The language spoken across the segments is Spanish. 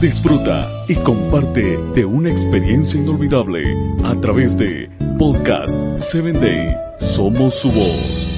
Disfruta y comparte de una experiencia inolvidable a través de Podcast 7 Day. Somos su voz.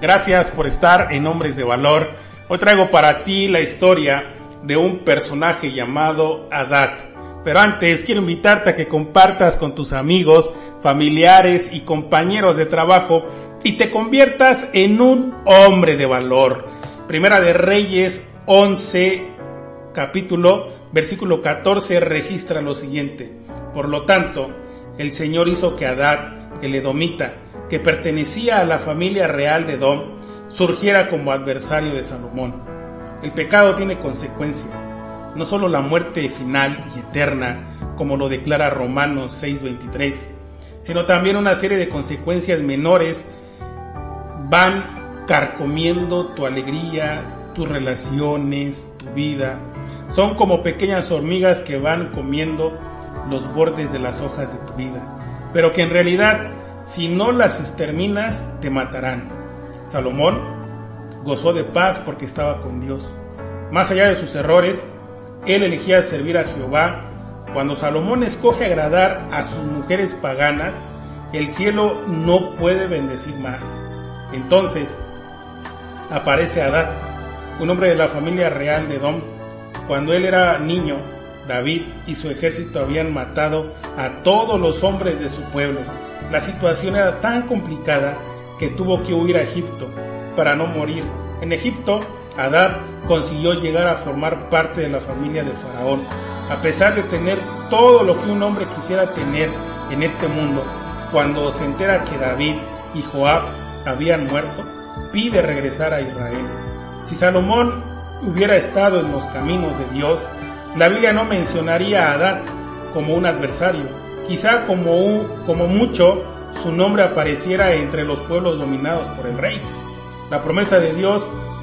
Gracias por estar en Hombres de Valor. Hoy traigo para ti la historia de un personaje llamado Adad. Pero antes quiero invitarte a que compartas con tus amigos, familiares y compañeros de trabajo y te conviertas en un hombre de valor. Primera de Reyes 11, capítulo, versículo 14 registra lo siguiente. Por lo tanto, el Señor hizo que Adad, el edomita, que pertenecía a la familia real de Edom, surgiera como adversario de Salomón. El pecado tiene consecuencia, no solo la muerte final y eterna, como lo declara Romanos 6:23, sino también una serie de consecuencias menores van carcomiendo tu alegría, tus relaciones, tu vida. Son como pequeñas hormigas que van comiendo los bordes de las hojas de tu vida, pero que en realidad si no las exterminas, te matarán. Salomón gozó de paz porque estaba con Dios. Más allá de sus errores, él elegía servir a Jehová. Cuando Salomón escoge agradar a sus mujeres paganas, el cielo no puede bendecir más. Entonces aparece Adad, un hombre de la familia real de Edom. Cuando él era niño, David y su ejército habían matado a todos los hombres de su pueblo la situación era tan complicada que tuvo que huir a Egipto para no morir. En Egipto, Adad consiguió llegar a formar parte de la familia de Faraón. A pesar de tener todo lo que un hombre quisiera tener en este mundo, cuando se entera que David y Joab habían muerto, pide regresar a Israel. Si Salomón hubiera estado en los caminos de Dios, la Biblia no mencionaría a Adad como un adversario, Quizá como, como mucho su nombre apareciera entre los pueblos dominados por el rey. La promesa de Dios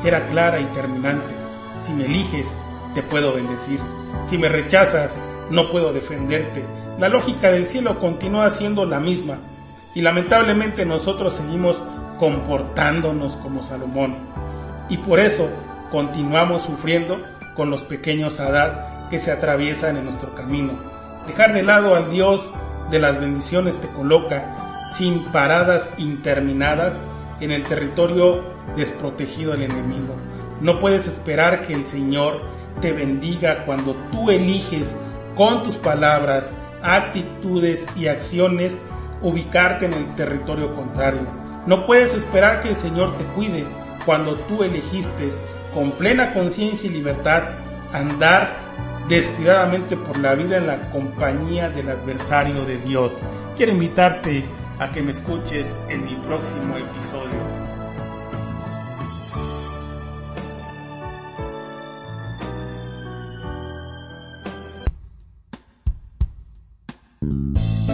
era clara y terminante. Si me eliges, te puedo bendecir. Si me rechazas, no puedo defenderte. La lógica del cielo continúa siendo la misma. Y lamentablemente nosotros seguimos comportándonos como Salomón. Y por eso continuamos sufriendo con los pequeños Hadad que se atraviesan en nuestro camino. Dejar de lado al Dios de las bendiciones te coloca sin paradas interminadas en el territorio desprotegido del enemigo. No puedes esperar que el Señor te bendiga cuando tú eliges con tus palabras, actitudes y acciones ubicarte en el territorio contrario. No puedes esperar que el Señor te cuide cuando tú elegiste con plena conciencia y libertad andar descuidadamente por la vida en la compañía del adversario de Dios. Quiero invitarte a que me escuches en mi próximo episodio.